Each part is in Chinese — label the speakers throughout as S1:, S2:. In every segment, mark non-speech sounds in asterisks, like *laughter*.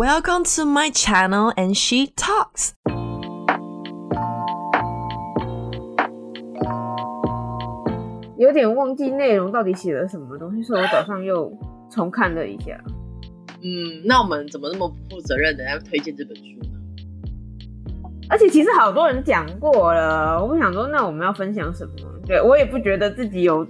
S1: Welcome to my channel and she talks.
S2: 有点忘记内容到底写了什么东西，所以我早上又重看了一下。
S3: 嗯，那我们怎么那么不负责任的要推荐这本书呢？
S2: 而且其实好多人讲过了，我不想说，那我们要分享什么？对我也不觉得自己有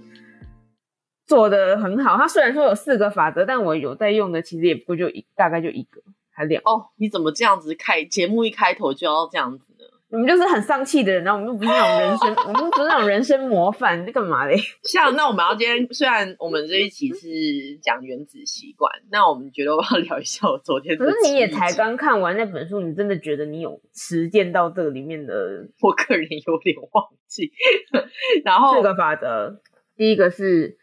S2: 做的很好。他虽然说有四个法则，但我有在用的，其实也不过就一，大概就一个还两。
S3: 哦，你怎么这样子开节目一开头就要这样子呢？
S2: 你们就是很丧气的人，然后我们又不是那种人生，*laughs* 我们不是那种人生模范，你干嘛嘞？*laughs*
S3: 像那我们要今天，虽然我们这一期是讲原子习惯，那我们觉得我要聊一下我昨天。
S2: 可是你也才刚看完那本书，你真的觉得你有实践到这个里面的？*laughs*
S3: 我个人有点忘记。然后
S2: 这个法则，第一个是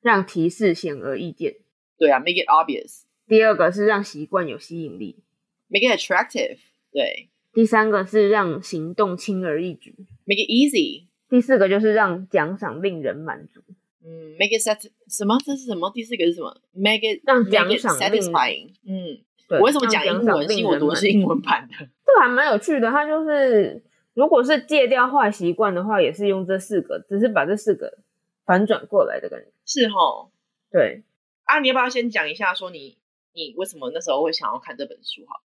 S2: 让提示显而易见，
S3: 对啊，make it obvious。
S2: 第二个是让习惯有吸引力
S3: ，make it attractive。对。
S2: 第三个是让行动轻而易举
S3: ，make it easy。
S2: 第四个就是让奖赏令人满足，
S3: 嗯，make it sat 什么？这是什么？第四个是什么？make it
S2: 让奖赏
S3: satisfying。嗯，我为什么讲英文？因为我读的是英文版的。*laughs*
S2: 这还蛮有趣的。它就是如果是戒掉坏习惯的话，也是用这四个，只是把这四个反转过来的感觉。
S3: 是哈，
S2: 对。
S3: 啊，你要不要先讲一下，说你你为什么那时候会想要看这本书？好了，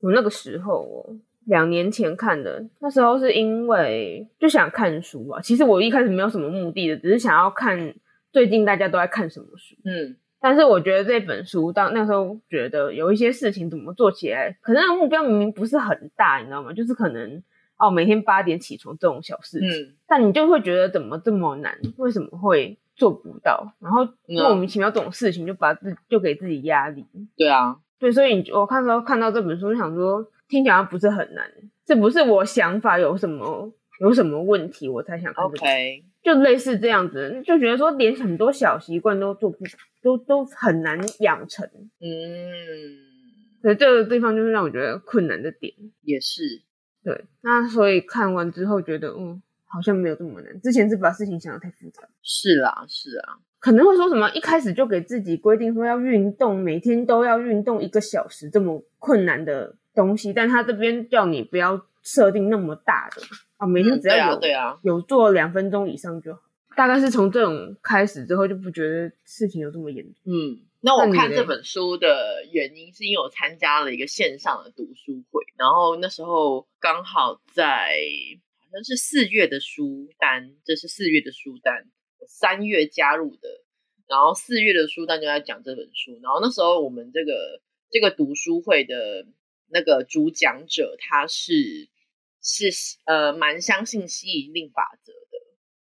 S2: 我那个时候哦。两年前看的，那时候是因为就想看书吧。其实我一开始没有什么目的的，只是想要看最近大家都在看什么书。嗯，但是我觉得这本书到那时候觉得有一些事情怎么做起来，可能目标明明不是很大，你知道吗？就是可能哦，每天八点起床这种小事情，但你就会觉得怎么这么难？为什么会做不到？然后莫名其妙这种事情就把自就给自己压力。
S3: 对啊，
S2: 对，所以你我看到看到这本书，就想说。听起来不是很难，这不是我想法有什么有什么问题，我才想看。
S3: OK，
S2: 就类似这样子，就觉得说连很多小习惯都做不，都都很难养成。嗯，所以这个地方就是让我觉得困难的点。
S3: 也是，
S2: 对。那所以看完之后觉得，嗯，好像没有这么难。之前是把事情想的太复杂。
S3: 是啊，是啊，
S2: 可能会说什么一开始就给自己规定说要运动，每天都要运动一个小时，这么困难的。东西，但他这边叫你不要设定那么大的啊，每天只要有
S3: 对啊，
S2: 有做两分钟以上就好。大概是从这种开始之后，就不觉得事情有这么严重。
S3: 嗯，那我看这本书的原因，是因为我参加了一个线上的读书会，然后那时候刚好在好像是四月的书单，这是四月的书单，三月加入的，然后四月的书单就在讲这本书，然后那时候我们这个这个读书会的。那个主讲者他是是呃蛮相信吸引力法则的，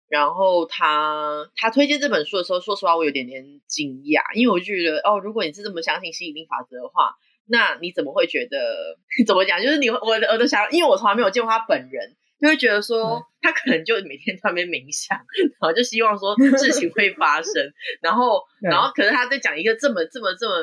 S3: 然后他他推荐这本书的时候，说实话我有点点惊讶，因为我就觉得哦，如果你是这么相信吸引力法则的话，那你怎么会觉得 *laughs* 怎么讲？就是你我我都想，因为我从来没有见过他本人，就会觉得说他可能就每天在那边冥想，然后就希望说事情会发生，然后 *laughs* 然后可是他在讲一个这么这么这么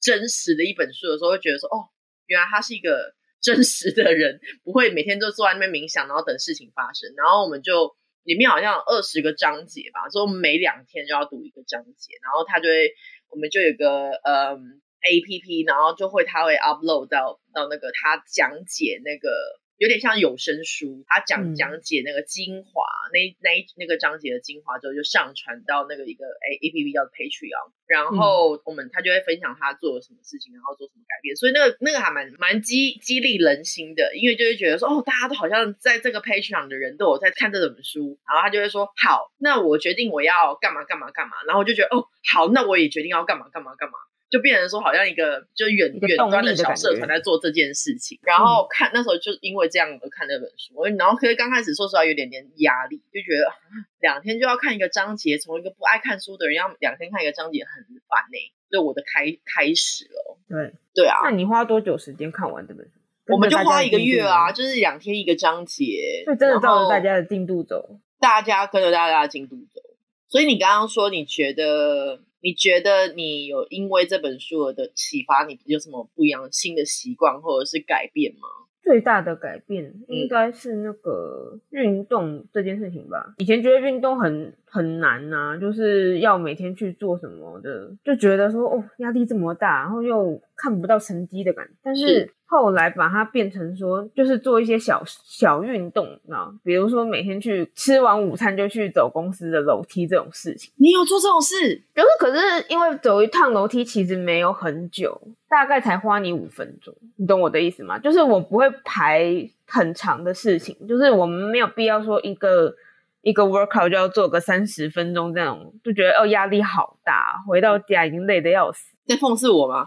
S3: 真实的一本书的时候，会觉得说哦。原来他是一个真实的人，不会每天都坐在那边冥想，然后等事情发生。然后我们就里面好像有二十个章节吧，所以我们每两天就要读一个章节。然后他就会，我们就有个嗯 A P P，然后就会他会 upload 到到那个他讲解那个。有点像有声书，他讲讲解那个精华，那那一那个章节的精华之后，就上传到那个一个 A A P P 叫 Patreon，然后我们他就会分享他做了什么事情，然后做什么改变，所以那个那个还蛮蛮激激励人心的，因为就会觉得说，哦，大家都好像在这个 Patreon 的人都有在看这本书，然后他就会说，好，那我决定我要干嘛干嘛干嘛，然后我就觉得，哦，好，那我也决定要干嘛干嘛干嘛。就变成说，好像一个就远远端的小社团在做这件事情。然后看那时候就因为这样而看那本书，然后可是刚开始说实话有点点压力，就觉得两天就要看一个章节，从一个不爱看书的人要两天看一个章节很烦呢。就我的开开始了。
S2: 对
S3: 对啊，
S2: 那你花多久时间看完这本书？
S3: 我们就花一个月啊，就是两天一个章节，
S2: 就真的照着大家的进度走。
S3: 大家跟着大家的进度走。所以你刚刚说你觉得？你觉得你有因为这本书的启发，你有什么不一样新的习惯或者是改变吗？
S2: 最大的改变应该是那个运动这件事情吧。以前觉得运动很很难呐，就是要每天去做什么的，就觉得说哦压力这么大，然后又看不到成绩的感觉。但是后来把它变成说，就是做一些小小运动啊，比如说每天去吃完午餐就去走公司的楼梯这种事情。
S3: 你有做这种事？
S2: 就是可是因为走一趟楼梯其实没有很久。大概才花你五分钟，你懂我的意思吗？就是我不会排很长的事情，就是我们没有必要说一个一个 workout 就要做个三十分钟这种，就觉得哦压力好大，回到家已经累得要死。
S3: 在讽刺我吗？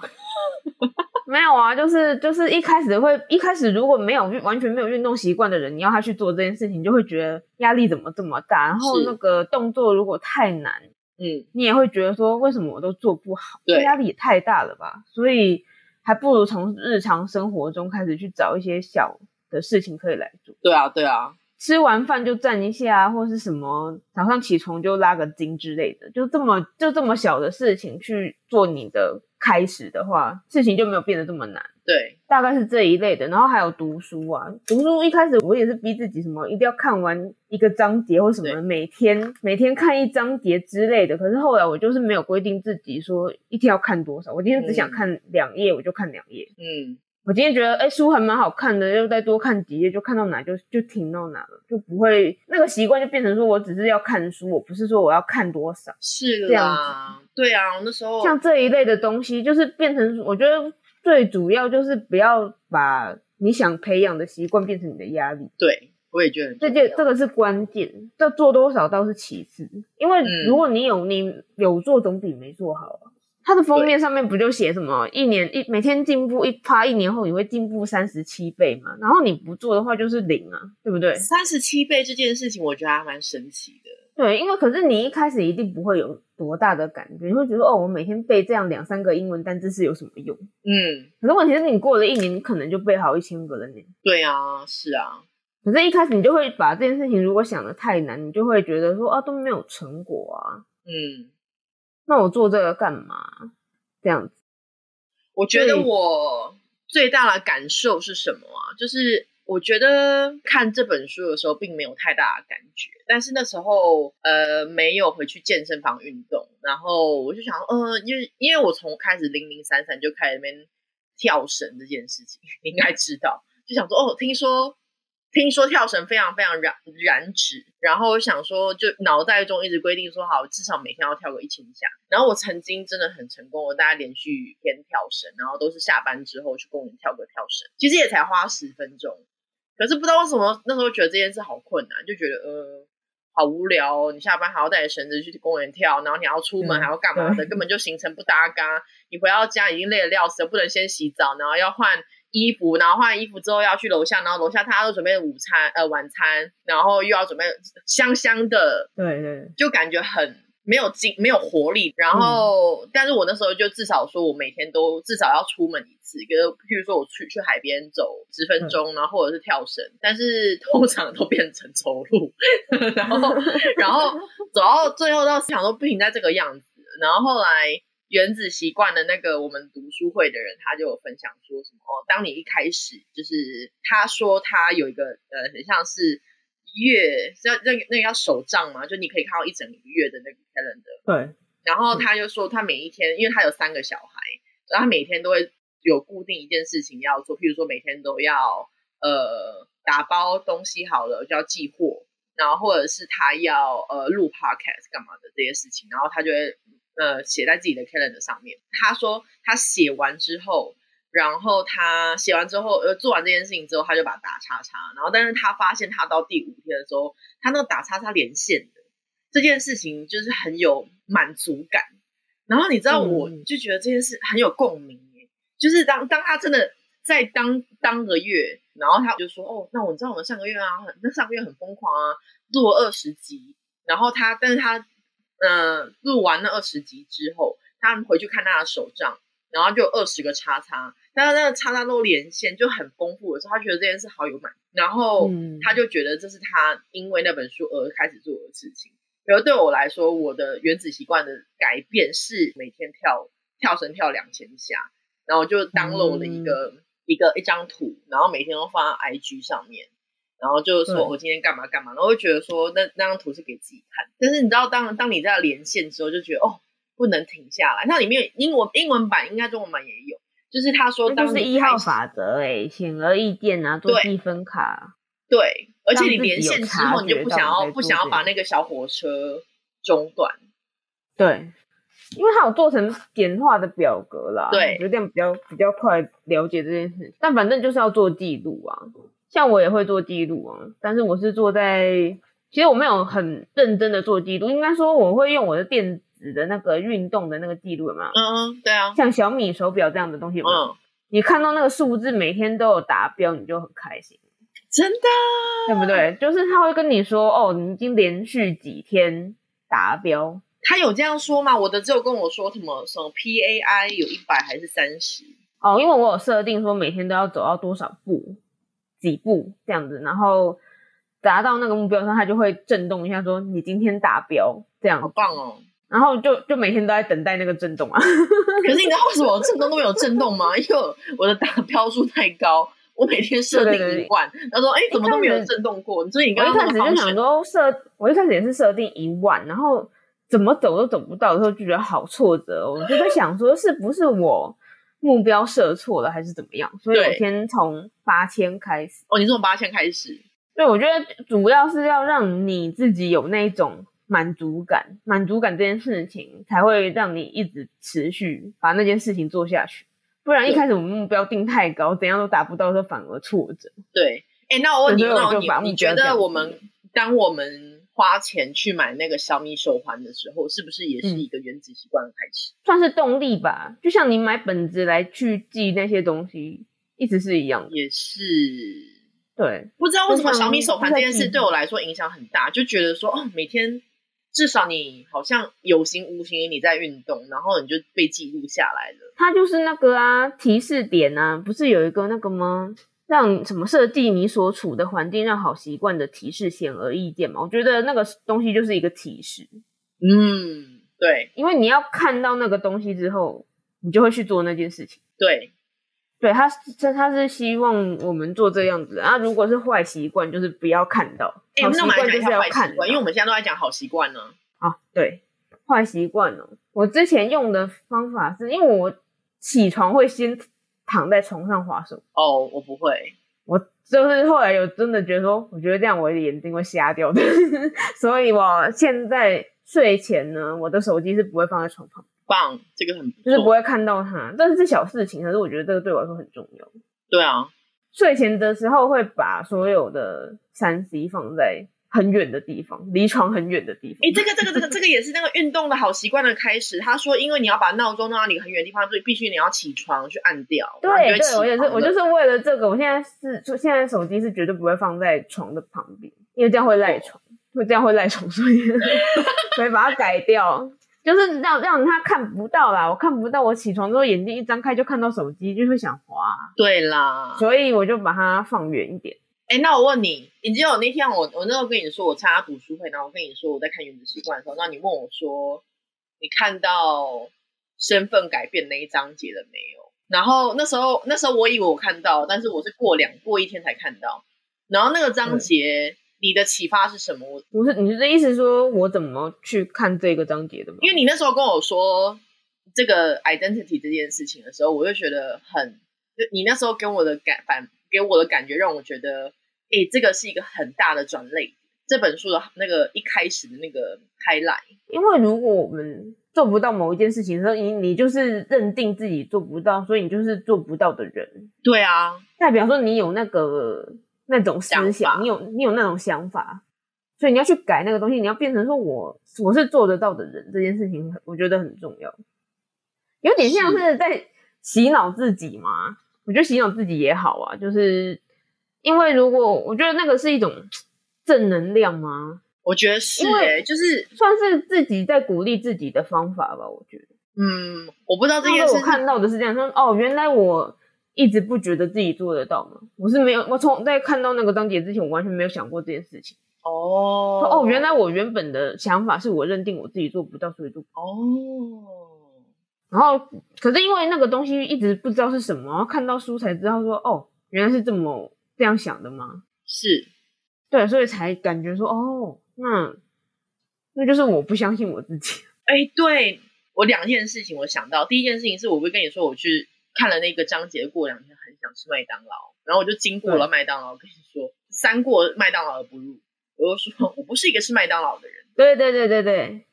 S3: *laughs*
S2: 没有啊，就是就是一开始会一开始如果没有完全没有运动习惯的人，你要他去做这件事情，就会觉得压力怎么这么大，然后那个动作如果太难。嗯，你也会觉得说，为什么我都做不好？
S3: 对，
S2: 压力也太大了吧？所以还不如从日常生活中开始去找一些小的事情可以来做。
S3: 对啊，对啊，
S2: 吃完饭就站一下，或是什么早上起床就拉个筋之类的，就这么就这么小的事情去做你的。开始的话，事情就没有变得这么难。
S3: 对，
S2: 大概是这一类的。然后还有读书啊，读书一开始我也是逼自己什么一定要看完一个章节或什么，每天每天看一章节之类的。可是后来我就是没有规定自己说一天要看多少，我今天只想看两页，我就看两页。嗯。我今天觉得，哎，书还蛮好看的，又再多看几页，就看到哪就就停到哪了，就不会那个习惯就变成说我只是要看书，我不是说我要看多少，
S3: 是这样子。对啊，那时候
S2: 像这一类的东西，就是变成我觉得最主要就是不要把你想培养的习惯变成你的压力。
S3: 对，我也觉得
S2: 这件这个是关键，这做多少倒是其次，因为如果你有你有做，总比没做好啊。它的封面上面不就写什么一年一每天进步一趴，一年后你会进步三十七倍嘛？然后你不做的话就是零啊，对不对？
S3: 三十七倍这件事情，我觉得还蛮神奇的。
S2: 对，因为可是你一开始一定不会有多大的感觉，你会觉得哦，我每天背这样两三个英文单词是有什么用？嗯。可是问题是你过了一年，你可能就背好一千个了呢。
S3: 对啊，是啊。
S2: 可是一开始你就会把这件事情如果想的太难，你就会觉得说啊都没有成果啊。嗯。那我做这个干嘛？这样子，
S3: 我觉得我最大的感受是什么啊？就是我觉得看这本书的时候，并没有太大的感觉。但是那时候，呃，没有回去健身房运动，然后我就想，呃，因为因为我从开始零零散散就开始那边跳绳这件事情，你 *laughs* 应该知道，就想说，哦，听说。听说跳绳非常非常燃燃脂，然后我想说，就脑袋中一直规定说好，至少每天要跳个一千下。然后我曾经真的很成功，我大概连续天跳绳，然后都是下班之后去公园跳个跳绳，其实也才花十分钟。可是不知道为什么那时候觉得这件事好困难，就觉得呃好无聊。你下班还要带着绳子去公园跳，然后你要出门还要干嘛的，根本就行程不搭嘎。你回到家已经累得要死，不能先洗澡，然后要换。衣服，然后换完衣服之后要去楼下，然后楼下他都准备午餐呃晚餐，然后又要准备香香的，
S2: 对对，
S3: 就感觉很没有精没有活力。然后，但是我那时候就至少说我每天都至少要出门一次，跟譬如说我去去海边走十分钟，然后或者是跳绳，但是通常都变成走路，*laughs* 然后然后走到最后到想都不停在这个样子，然后后来。原子习惯的那个我们读书会的人，他就有分享说什么哦，当你一开始就是他说他有一个呃，很像是月要那个那个要手账嘛，就你可以看到一整个月的那个 calendar。
S2: 对。
S3: 然后他就说他每一天，因为他有三个小孩，所以他每天都会有固定一件事情要做，譬如说每天都要呃打包东西好了就要寄货，然后或者是他要呃录 podcast 干嘛的这些事情，然后他就会。呃，写在自己的 calendar 上面。他说他写完之后，然后他写完之后，呃，做完这件事情之后，他就把打叉叉。然后，但是他发现他到第五天的时候，他那个打叉叉连线的这件事情就是很有满足感。然后你知道，我就觉得这件事很有共鸣就是当当他真的在当当个月，然后他就说：“哦，那我知道我们上个月啊，那上个月很疯狂啊，录了二十集。”然后他，但是他。嗯，录完那二十集之后，他们回去看他的手账，然后就有二十个叉叉，但是那个叉叉都连线，就很丰富的时候，他觉得这件事好有满，然后他就觉得这是他因为那本书而开始做的事情。而对我来说，我的原子习惯的改变是每天跳跳绳跳两千下，然后就当了我的一个一个一张图，然后每天都放在 IG 上面，然后就是说我今天干嘛干嘛，然后会觉得说那那张图是给自己看。但是你知道，当当你在连线之后，就觉得哦，不能停下来。那里面英文英文版应该中文版也有，就是他说，
S2: 当是一号法则，哎，显而易见啊，做积分卡。
S3: 对，而且你连线之后，你就不想要不想要把那个小火车中断。
S2: 对。因为它有做成简化的表格啦，
S3: 对，
S2: 有点比较比较快了解这件事。但反正就是要做记录啊，像我也会做记录啊，但是我是做在，其实我没有很认真的做记录，应该说我会用我的电子的那个运动的那个记录嘛，
S3: 嗯嗯，对啊，
S2: 像小米手表这样的东西，嗯，你看到那个数字每天都有达标，你就很开心，
S3: 真的，
S2: 对不对？就是他会跟你说，哦，你已经连续几天达标。
S3: 他有这样说吗？我的只有跟我说什么什么 PAI 有一百还是三十
S2: 哦，因为我有设定说每天都要走到多少步，几步这样子，然后达到那个目标上，它就会震动一下，说你今天达标，这样
S3: 好棒哦。
S2: 然后就就每天都在等待那个震动啊。
S3: 可是你知道为什么震动都没有震动吗？因为我的达标数太高，我每天设定一万，他说哎怎么都没有震动过？所以你刚
S2: 一开始就想说设，我一开始也是设定一万，然后。怎么走都走不到的时候，就觉得好挫折。我就在想说，是不是我目标设错了，还是怎么样？所以我先从八千开始。
S3: 哦，你从八千开始？
S2: 对，我觉得主要是要让你自己有那种满足感，满足感这件事情才会让你一直持续把那件事情做下去。不然一开始我们目标定太高，怎样都达不到，时候反而挫折。
S3: 对，哎，那我问你，那你你觉得我们当我们？花钱去买那个小米手环的时候，是不是也是一个原子习惯的开始？
S2: 算是动力吧，就像你买本子来去记那些东西，一直是一样。
S3: 也是，
S2: 对。
S3: 不知道为什么小米手环这件事对我来说影响很大，就觉得说哦，每天至少你好像有形无形你在运动，然后你就被记录下来了。
S2: 它就是那个啊，提示点啊，不是有一个那个吗？让什么设计你所处的环境，让好习惯的提示显而易见嘛？我觉得那个东西就是一个提示。
S3: 嗯，对，
S2: 因为你要看到那个东西之后，你就会去做那件事情。
S3: 对，
S2: 对，他这他是希望我们做这样子啊。如果是坏习惯，就是不要看到。好习惯就是要看，
S3: 因为我们现在都在讲好习惯呢。
S2: 啊，对，坏习惯哦。我之前用的方法是因为我起床会先。躺在床上划手
S3: 哦，我不会，
S2: 我就是后来有真的觉得说，我觉得这样我的眼睛会瞎掉的，*laughs* 所以我现在睡前呢，我的手机是不会放在床旁，
S3: 棒，这个很
S2: 就是不会看到它，这是小事情，可是我觉得这个对我来说很重要。
S3: 对啊，
S2: 睡前的时候会把所有的三 C 放在。很远的地方，离床很远的地方。
S3: 哎，这个这个这个 *laughs* 这个也是那个运动的好习惯的开始。他说，因为你要把闹钟弄到你很远的地方，所以必须你要起床去按掉。
S2: 对对，我也是，我就是为了这个。我现在是，现在手机是绝对不会放在床的旁边，因为这样会赖床，会这样会赖床，所以 *laughs* 所以把它改掉，就是让让他看不到啦。我看不到，我起床之后眼睛一张开就看到手机，就会想滑。
S3: 对啦，
S2: 所以我就把它放远一点。
S3: 哎，那我问你，你记得我那天我我那时候跟你说我参加读书会，然后我跟你说我在看《原子习惯》的时候，那你问我说你看到身份改变那一章节了没有？然后那时候那时候我以为我看到，但是我是过两过一天才看到。然后那个章节你的启发是什么？
S2: 不是你的意思说我怎么去看这个章节的吗？
S3: 因为你那时候跟我说这个 identity 这件事情的时候，我就觉得很，就你那时候跟我的感反。给我的感觉让我觉得，哎，这个是一个很大的转类。这本书的那个一开始的那个开来，
S2: 因为如果我们做不到某一件事情的时候，你你就是认定自己做不到，所以你就是做不到的人。
S3: 对啊，
S2: 代表说你有那个那种思想，你有你有那种想法，所以你要去改那个东西，你要变成说我我是做得到的人。这件事情我觉得很重要，有点像是在洗脑自己嘛。我觉得洗脑自己也好啊，就是因为如果我觉得那个是一种正能量吗？
S3: 我觉得是，哎，就是
S2: 算是自己在鼓励自己的方法吧。我觉得，
S3: 嗯，我不知道这件事，
S2: 我看到的是这样说，哦，原来我一直不觉得自己做得到嘛。我是没有，我从在看到那个章节之前，我完全没有想过这件事情。
S3: 哦，
S2: 哦，原来我原本的想法是我认定我自己做不到，所以做。
S3: 哦，
S2: 然后可是因为那个东西一直不知道是什么，然后看到书才知道说，哦，原来是这么这样想的吗？
S3: 是，
S2: 对，所以才感觉说，哦，那那就是我不相信我自己。*laughs*
S3: 哎，对我两件事情我想到，第一件事情是我会跟你说，我去看了那个章节，过两天很想吃麦当劳，然后我就经过了麦当劳，跟你说三过麦当劳而不入，我就说我不是一个吃麦当劳的人。
S2: 对对对对对。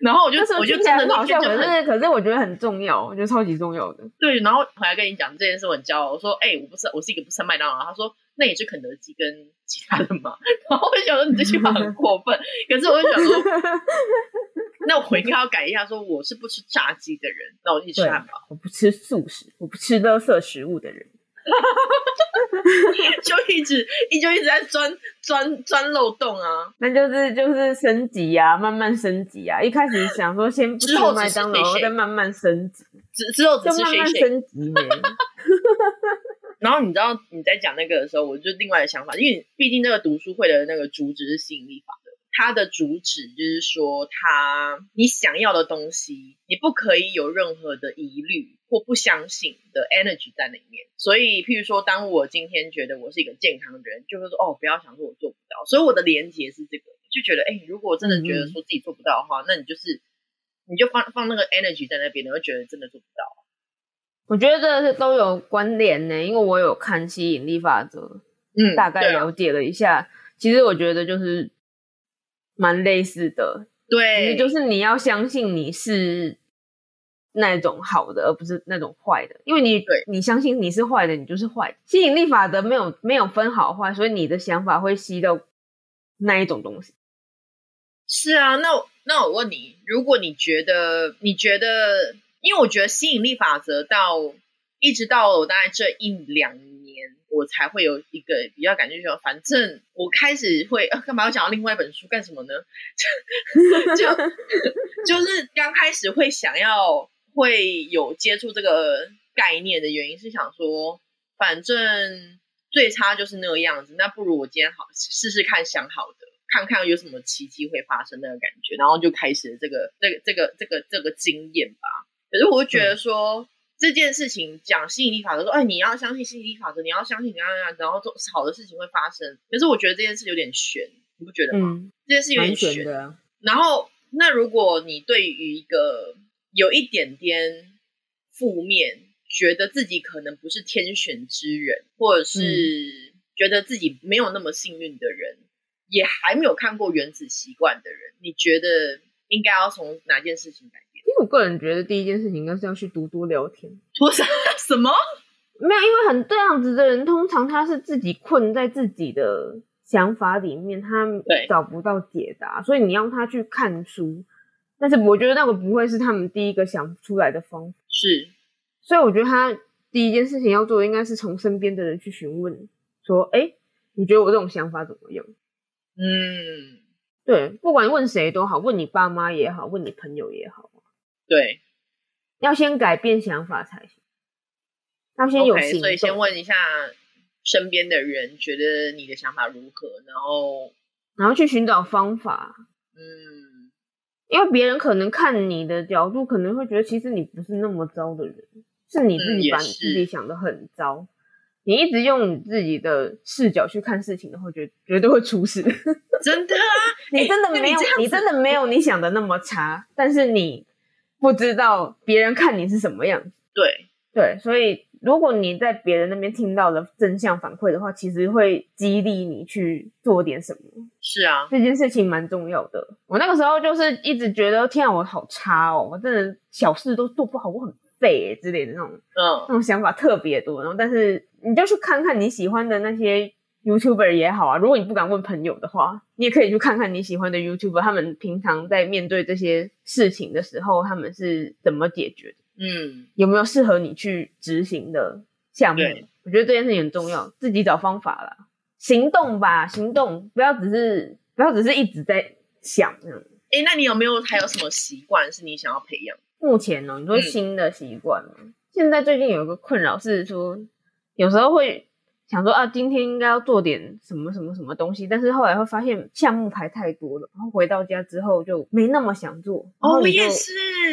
S3: 然后我就我就真的
S2: 好笑，可是可是我觉得很重要，我觉得超级重要的。
S3: 对，然后回来跟你讲这件事，我很骄傲。我说，哎，我不是我是一个不吃麦当劳。他说，那也是肯德基跟其他的嘛。*laughs* 然后我就想说，你这句话很过分。可是我就想说，*laughs* 那我应该要改一下，说我是不吃炸鸡的人。那我一直吃汉堡，
S2: 我不吃素食，我不吃垃圾食物的人。*laughs*
S3: 就一直一就一直在钻钻钻漏洞啊，
S2: 那就是就是升级啊，慢慢升级啊。一开始想说先不吃麦当劳，再慢慢升级，
S3: 之之后
S2: 就慢慢升级呢。*laughs*
S3: 然后你知道你在讲那个的时候，我就另外的想法，因为毕竟那个读书会的那个主旨是吸引力法则。它的主旨就是说，它你想要的东西，你不可以有任何的疑虑或不相信的 energy 在里面。所以，譬如说，当我今天觉得我是一个健康的人，就会说，哦，不要想说我做不到。所以我的连接是这个，就觉得，哎，如果真的觉得说自己做不到的话，那你就是你就放放那个 energy 在那边，你会觉得真的做不到。
S2: 我觉得这是都有关联呢，因为我有看吸引力法则，嗯，大概了解了一下。其实我觉得就是。蛮类似的，
S3: 对，
S2: 就是你要相信你是那种好的，而不是那种坏的，因为你你相信你是坏的，你就是坏。吸引力法则没有没有分好坏，所以你的想法会吸到那一种东西。
S3: 是啊，那那我问你，如果你觉得你觉得，因为我觉得吸引力法则到一直到我大概这一两。我才会有一个比较感觉说，反正我开始会呃，干嘛要讲到另外一本书干什么呢？*laughs* 就就是刚开始会想要会有接触这个概念的原因是想说，反正最差就是那个样子，那不如我今天好试试看想好的，看看有什么奇迹会发生那个感觉，然后就开始这个这个这个这个这个经验吧。可是我会觉得说。这件事情讲吸引力法则，说哎，你要相信吸引力法则，你要相信怎样怎样，然后做好的事情会发生。可是我觉得这件事有点悬，你不觉得吗？这件事有点悬
S2: 的。
S3: 然后，那如果你对于一个有一点点负面，觉得自己可能不是天选之人，或者是觉得自己没有那么幸运的人，也还没有看过《原子习惯》的人，你觉得应该要从哪件事情改？
S2: 我个人觉得第一件事情应该是要去多多聊天。
S3: 多啥？*laughs* 什么？
S2: 没有，因为很这样子的人，通常他是自己困在自己的想法里面，他找不到解答，所以你让他去看书。但是我觉得那个不会是他们第一个想出来的方法。
S3: 是，
S2: 所以我觉得他第一件事情要做的，应该是从身边的人去询问，说：“哎，你觉得我这种想法怎么样？”嗯，对，不管问谁都好，问你爸妈也好，问你朋友也好。
S3: 对，
S2: 要先改变想法才行。要先有行动，
S3: 所以先问一下身边的人，觉得你的想法如何，然后
S2: 然后去寻找方法。嗯，因为别人可能看你的角度，可能会觉得其实你不是那么糟的人，是你自己把你自己想的很糟。你一直用你自己的视角去看事情的话，绝绝对会出事。*laughs*
S3: 真的啊，
S2: 你真的没有，你真的没有你想的那么差，但是你。不知道别人看你是什么样子，
S3: 对
S2: 对，所以如果你在别人那边听到了正向反馈的话，其实会激励你去做点什么。
S3: 是啊，
S2: 这件事情蛮重要的。我那个时候就是一直觉得，天啊，我好差哦，我真的小事都做不好，我很废之类的那种，嗯，那种想法特别多。然后，但是你就去看看你喜欢的那些。YouTuber 也好啊，如果你不敢问朋友的话，你也可以去看看你喜欢的 YouTuber，他们平常在面对这些事情的时候，他们是怎么解决的？嗯，有没有适合你去执行的项目？我觉得这件事情很重要，自己找方法啦，行动吧，行动，不要只是不要只是一直在想这样。
S3: 哎，那你有没有还有什么习惯是你想要培养？
S2: 目前呢，你说新的习惯吗？现在最近有一个困扰是说，有时候会。想说啊，今天应该要做点什么什么什么东西，但是后来会发现项目排太多了，然后回到家之后就没那么想做。
S3: 哦，我也是，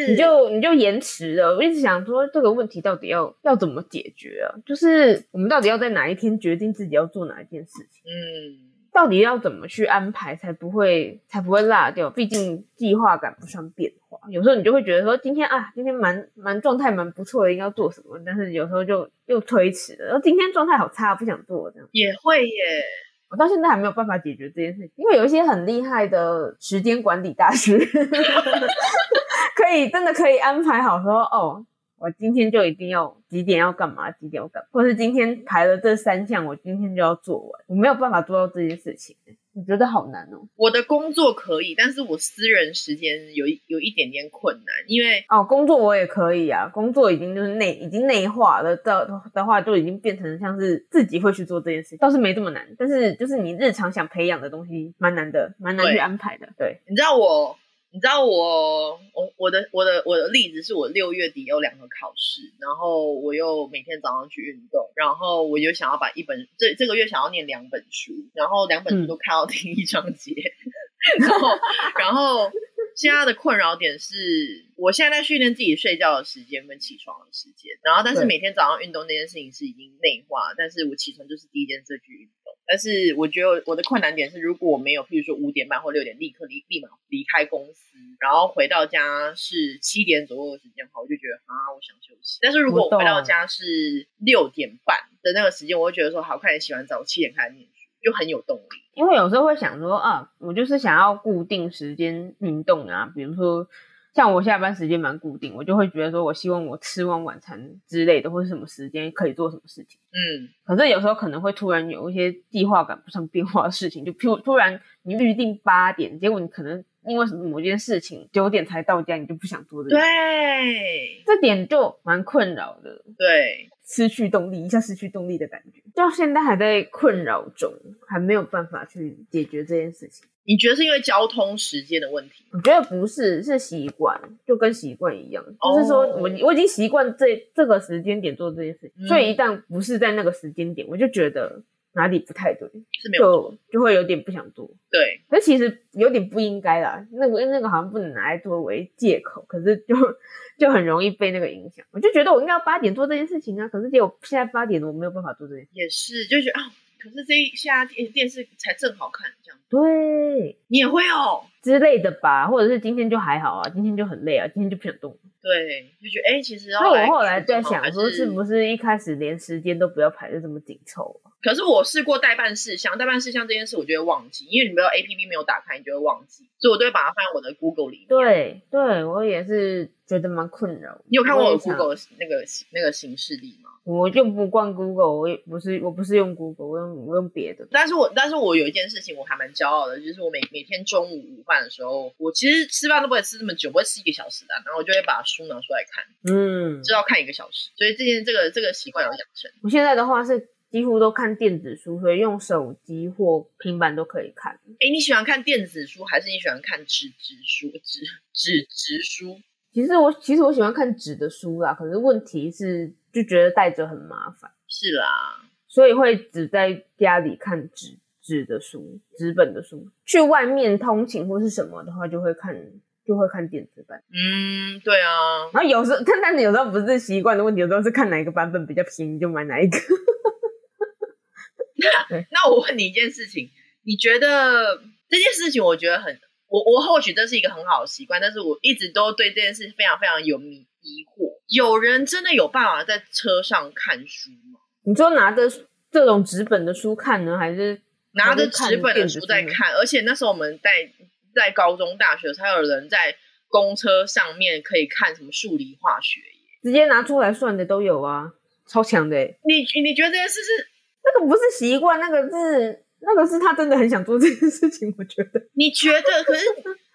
S2: 你就你就延迟了。我一直想说这个问题到底要要怎么解决啊？就是我们到底要在哪一天决定自己要做哪一件事情？嗯。到底要怎么去安排才不会才不会落掉？毕竟计划赶不上变化，有时候你就会觉得说今天啊，今天蛮蛮状态蛮不错的，应该做什么？但是有时候就又推迟了。然后今天状态好差，不想做这样。
S3: 也会耶，
S2: 我到现在还没有办法解决这件事情，因为有一些很厉害的时间管理大师，*laughs* 可以真的可以安排好说哦。我今天就一定要几点要干嘛，几点要干，或是今天排了这三项，我今天就要做完。我没有办法做到这件事情，我觉得好难哦。
S3: 我的工作可以，但是我私人时间有有一点点困难，因为
S2: 哦，工作我也可以啊，工作已经就是内已经内化了的的话，就已经变成像是自己会去做这件事，倒是没这么难。但是就是你日常想培养的东西，蛮难的，蛮难去安排的。对，
S3: 你知道我。你知道我我我的我的我的例子是我六月底有两个考试，然后我又每天早上去运动，然后我就想要把一本这这个月想要念两本书，然后两本书都看到第一章节，*laughs* 然后然后现在的困扰点是我现在在训练自己睡觉的时间跟起床的时间，然后但是每天早上运动那件事情是已经内化，但是我起床就是第一件事去运动。但是我觉得我的困难点是，如果我没有，譬如说五点半或六点立刻立立马离开公司，然后回到家是七点左右的时间的话，我就觉得啊，我想休息。但是如果我回到家是六点半的那个时间，我会觉得说，好，快点洗完澡，七点开始念书，就很有动力。
S2: 因为有时候会想说啊，我就是想要固定时间运动啊，比如说。像我下班时间蛮固定，我就会觉得说，我希望我吃完晚餐之类的，或者什么时间可以做什么事情。嗯，可是有时候可能会突然有一些计划赶不上变化的事情，就突突然你预定八点，结果你可能因为什么某件事情九点才到家，你就不想做这个。
S3: 对，
S2: 这点就蛮困扰的。
S3: 对。
S2: 失去动力，一下失去动力的感觉，到现在还在困扰中，还没有办法去解决这件事情。
S3: 你觉得是因为交通时间的问题？
S2: 我觉得不是，是习惯，就跟习惯一样，就是说我我已经习惯这这个时间点做这件事情，所以一旦不是在那个时间点，我就觉得。哪里不太对，
S3: 是没有
S2: 就就会有点不想做。
S3: 对，
S2: 可其实有点不应该啦。那个那个好像不能拿来作为借口，可是就就很容易被那个影响。我就觉得我应该要八点做这件事情啊，可是结果现在八点我没有办法做这件事。
S3: 也是，就觉得啊，可是这一下电电视才正好看这样。
S2: 对，
S3: 你也会哦
S2: 之类的吧，或者是今天就还好啊，今天就很累啊，今天就不想动。
S3: 对，就觉得哎，其实
S2: 那我后来在想说，是不是一开始连时间都不要排的这么紧凑啊？
S3: 可是我试过代办事项，代办事项这件事我就会忘记，因为你没有 A P P 没有打开，你就会忘记，所以我都会把它放在我的 Google 里面。
S2: 对，对我也是觉得蛮困扰。
S3: 你有看过我 Google 那个那个形式力吗？
S2: 我用不惯 Google，我也不是，我不是用 Google，我用我用别的。
S3: 但是我但是我有一件事情我还蛮骄傲的，就是我每每天中午午饭的时候，我其实吃饭都不会吃这么久，不会吃一个小时的，然后我就会把书拿出来看，嗯，就要看一个小时，所以这件这个这个习惯有养成。
S2: 我现在的话是。几乎都看电子书，所以用手机或平板都可以看。
S3: 哎，你喜欢看电子书还是你喜欢看纸质书？纸纸质书？
S2: 其实我其实我喜欢看纸的书啦，可是问题是就觉得带着很麻烦。
S3: 是啦，
S2: 所以会只在家里看纸纸的书、纸本的书。去外面通勤或是什么的话，就会看就会看电子版。
S3: 嗯，对啊。
S2: 然后有时候，但但有时候不是习惯的问题，有时候是看哪一个版本比较便宜就买哪一个。*laughs*
S3: 那我问你一件事情，你觉得这件事情，我觉得很，我我或许这是一个很好的习惯，但是我一直都对这件事非常非常有迷疑惑。有人真的有办法在车上看书吗？
S2: 你说拿着这种纸本的书看呢，还是
S3: 拿着纸本的书在看？而且那时候我们在在高中、大学才有人在公车上面可以看什么数理化学，
S2: 直接拿出来算的都有啊，超强的。
S3: 你你觉得这件事是？
S2: 那个不是习惯，那个是那个是他真的很想做这件事情。我觉得，
S3: 你觉得？可是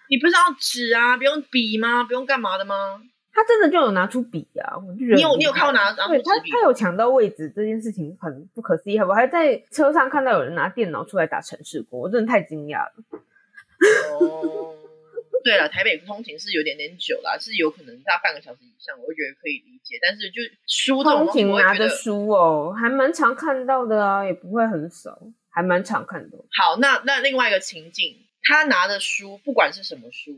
S3: 你不是要纸啊，不用笔吗？不用干嘛的吗？
S2: 他真的就有拿出笔啊！我就觉得
S3: 你有你有看到拿
S2: 对他他有抢到位置这件事情很不可思议。我还在车上看到有人拿电脑出来打城市过，我真的太惊讶了。哦，
S3: 对了，台北通勤是有点点久了，是有可能大半个小时以上，我会觉得可以理解。但是就书
S2: 通，勤拿的书哦，还蛮常看到的啊，也不会很少，还蛮常看的。
S3: 好。那那另外一个情境，他拿的书不管是什么书，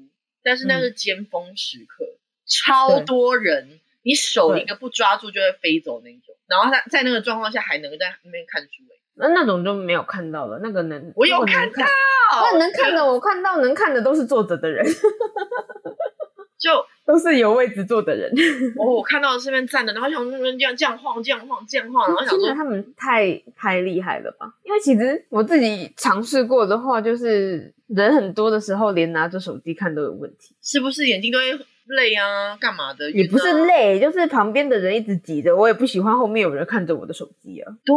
S3: 但是那是尖峰时刻，超多人，你手
S2: 对
S3: 一个不抓住就会飞走那种。然后他在那个状况下还能在那边看书、欸，
S2: 那那种就没有看到了，那个能
S3: 我有看
S2: 看，
S3: 到，
S2: 那能看的我看到能看的都是坐着的人，*laughs*
S3: 就 *laughs*
S2: 都是有位置坐的人。
S3: 哦，我看到这边站的，然后想那边这样这样晃，这样晃，这样晃，然后想说，
S2: 他们太太厉害了吧？因为其实我自己尝试过的话，就是人很多的时候，连拿着手机看都有问题。
S3: 是不是眼睛都会累啊，干嘛的？
S2: 也不是累，就是旁边的人一直挤着，我也不喜欢后面有人看着我的手机啊，
S3: 对，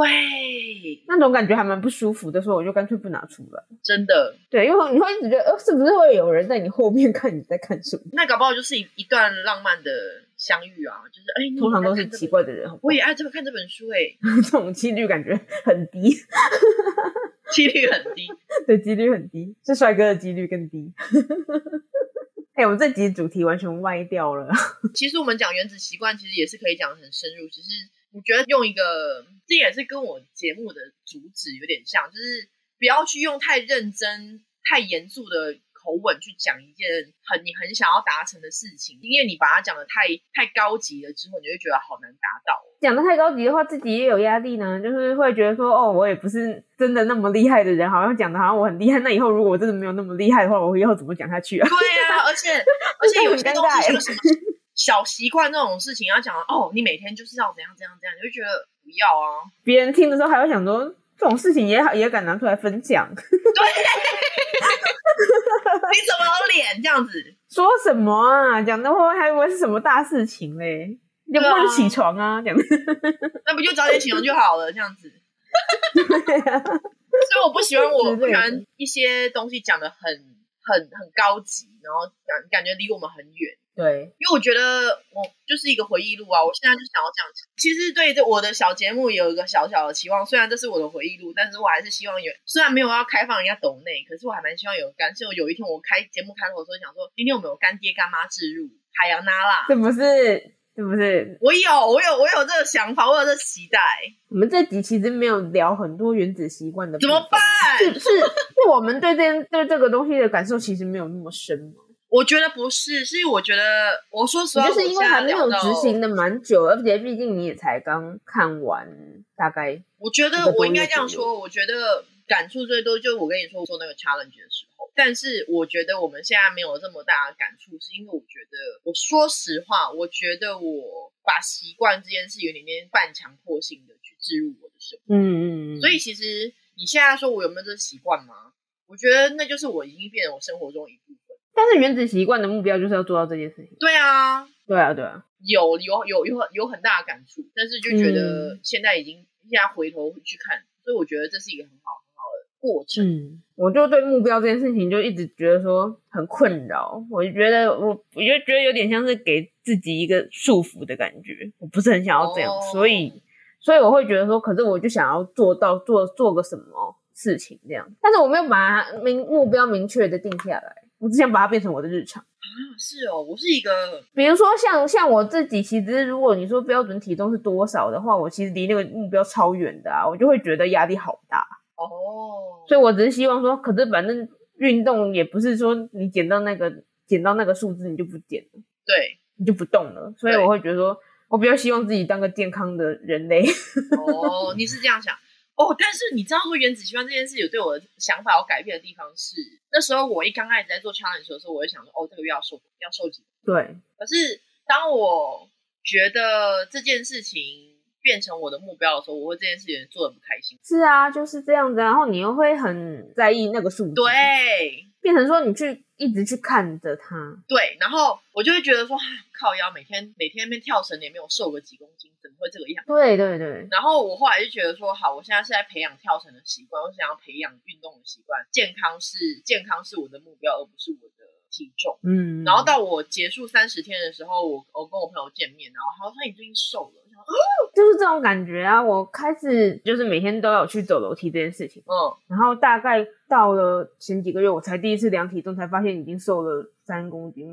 S2: 那种感觉还蛮不舒服的，所以我就干脆不拿出来。
S3: 真的，
S2: 对，因为你会一直觉得，呃，是不是会有人在你后面看你在看什么？*laughs*
S3: 那搞不好就是一一段浪漫的相遇啊，就是哎，你
S2: 通常都是奇怪的人，
S3: 我也爱这么看这本书哎、*laughs*
S2: 这种几率感觉很低，*laughs*
S3: 几率很低。
S2: 对，几率很低，是帅哥的几率更低。哎、我们这集主题完全歪掉了。*laughs*
S3: 其实我们讲原子习惯，其实也是可以讲得很深入。只是我觉得用一个，这也是跟我节目的主旨有点像，就是不要去用太认真、太严肃的口吻去讲一件很你很想要达成的事情，因为你把它讲的太太高级了之后，你会觉得好难达到哦。
S2: 讲的太高级的话，自己也有压力呢，就是会觉得说，哦，我也不是真的那么厉害的人，好像讲的好像我很厉害。那以后如果我真的没有那么厉害的话，我以后怎么讲下去啊？
S3: 对啊，而且 *laughs* 而且有些东西像什么小习惯这种事情，要讲哦，你每天就是要怎样怎样怎样，你就觉得不要啊。
S2: 别人听的时候还会想说，这种事情也好也敢拿出来分享，对 *laughs*
S3: 你怎么有脸这样子？
S2: 说什么啊？讲的话还以为是什么大事情嘞，要不
S3: 对啊
S2: 然就起床啊，讲啊。
S3: 那不就早点起床就好了，这样子。*laughs* 对啊所以我不喜欢，我不喜欢一些东西讲的很很很高级，然后感感觉离我们很远。
S2: 对，
S3: 因为我觉得我就是一个回忆录啊，我现在就想要这样讲。其实对这我的小节目有一个小小的期望，虽然这是我的回忆录，但是我还是希望有，虽然没有要开放人家抖内，可是我还蛮希望有干。就有一天我开节目开头的时候想说，今天我们有干爹干妈置入海洋娜拉，
S2: 这不是，这不是。
S3: 我有我有我有这个想法，我有这个期待，
S2: 我们这集其实没有聊很多原子习惯的，
S3: 怎么办？
S2: 是是是我们对这对这个东西的感受其实没有那么深嘛，
S3: 我觉得不是，是因为我觉得，我说实话，
S2: 就是因为还没有执行的蛮久，而且毕竟你也才刚看完，大概
S3: 我觉得我应该这样说，我觉得感触最多就是我跟你说做那个 challenge 的时候，但是我觉得我们现在没有这么大的感触，是因为我觉得，我说实话，我觉得我把习惯这件事有点点半强迫性的去置入我的生活，
S2: 嗯嗯嗯，
S3: 所以其实你现在说我有没有这个习惯吗？我觉得那就是我已经变成我生活中一部分。
S2: 但是原子习惯的目标就是要做到这件事情。
S3: 对啊，
S2: 对啊，对啊，
S3: 有有有有很有很大的感触，但是就觉得
S2: 嗯
S3: 现在已经、现在回头去看，所以我觉得这是一个很好过程。
S2: 嗯，我就对目标这件事情就一直觉得说很困扰，我就觉得我我就觉得有点像是给自己一个束缚的感觉，我不是很想要这样，
S3: 哦
S2: 所以所以我会觉得说，可是我就想要做到做做个什么事情这样，但是我没有把它明目标明确的定下来，我只想把它变成我的日常。
S3: 啊，是哦，我是一个
S2: 比如说像像我自己，其实如果你说标准体重是多少的话，我其实离那个目标超远的啊，我就会觉得压力好大。
S3: 哦，
S2: 所以我只是希望说，可是反正运动也不是说你减到那个减到那个数字你就不减了，
S3: 对。
S2: 你就不动了。所以我会觉得说，我比较希望自己当个健康的人类。*laughs*
S3: 哦，你是这样想。哦，但是你知道说原子习惯这件事有对我的想法有改变的地方是，那时候我一刚开始在做 challenge 的时候，我就想说，哦，这个月要瘦要瘦几
S2: 对，
S3: 可是当我觉得这件事情变成我的目标的时候，我会这件事情做的不开心。
S2: 是啊，就是这样子。然后你又会很在意那个数字，，
S3: 对
S2: 变成说你去一直去看着它。
S3: 对，然后我就会觉得说，啊靠腰，每天每天那边跳绳也没有瘦个几公斤，怎么会这个样？
S2: 对对对，
S3: 然后我后来就觉得说，好，我现在是在培养跳绳的习惯，我想要培养运动的习惯，健康是健康是我的目标，而不是我的体重。
S2: 嗯。
S3: 然后到我结束三十天的时候，我我跟我朋友见面，然后他说你最近瘦了，
S2: 就是这种感觉啊！我开始就是每天都要去走楼梯这件事情，
S3: 嗯，
S2: 然后大概到了前几个月，我才第一次量体重，才发现已经瘦了三公斤，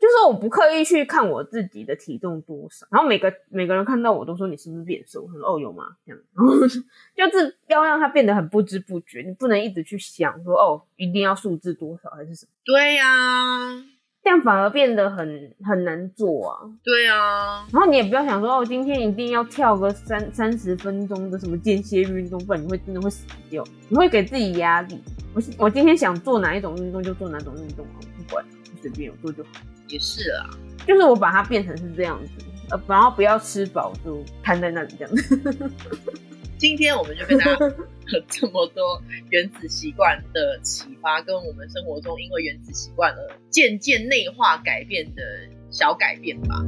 S2: 就是我不刻意去看我自己的体重多少，然后每个每个人看到我都说你是不是变瘦？我说哦有吗？这样，然 *laughs* 后就是要让它变得很不知不觉，你不能一直去想说哦一定要数字多少还是什么？
S3: 对呀。
S2: 这样反而变得很很难做啊！
S3: 对啊，
S2: 然后你也不要想说哦，今天一定要跳个三三十分钟的什么间歇运动，不然你会真的会死掉。你会给自己压力。我我今天想做哪一种运动就做哪种运动啊，不管随便我做就好。
S3: 也是啊，
S2: 就是我把它变成是这样子，呃，然后不要吃饱就瘫在那里这样子。*laughs*
S3: 今天我们就跟大家 *laughs* 这么多原子习惯的启发，跟我们生活中因为原子习惯而渐渐内化改变的小改变吧。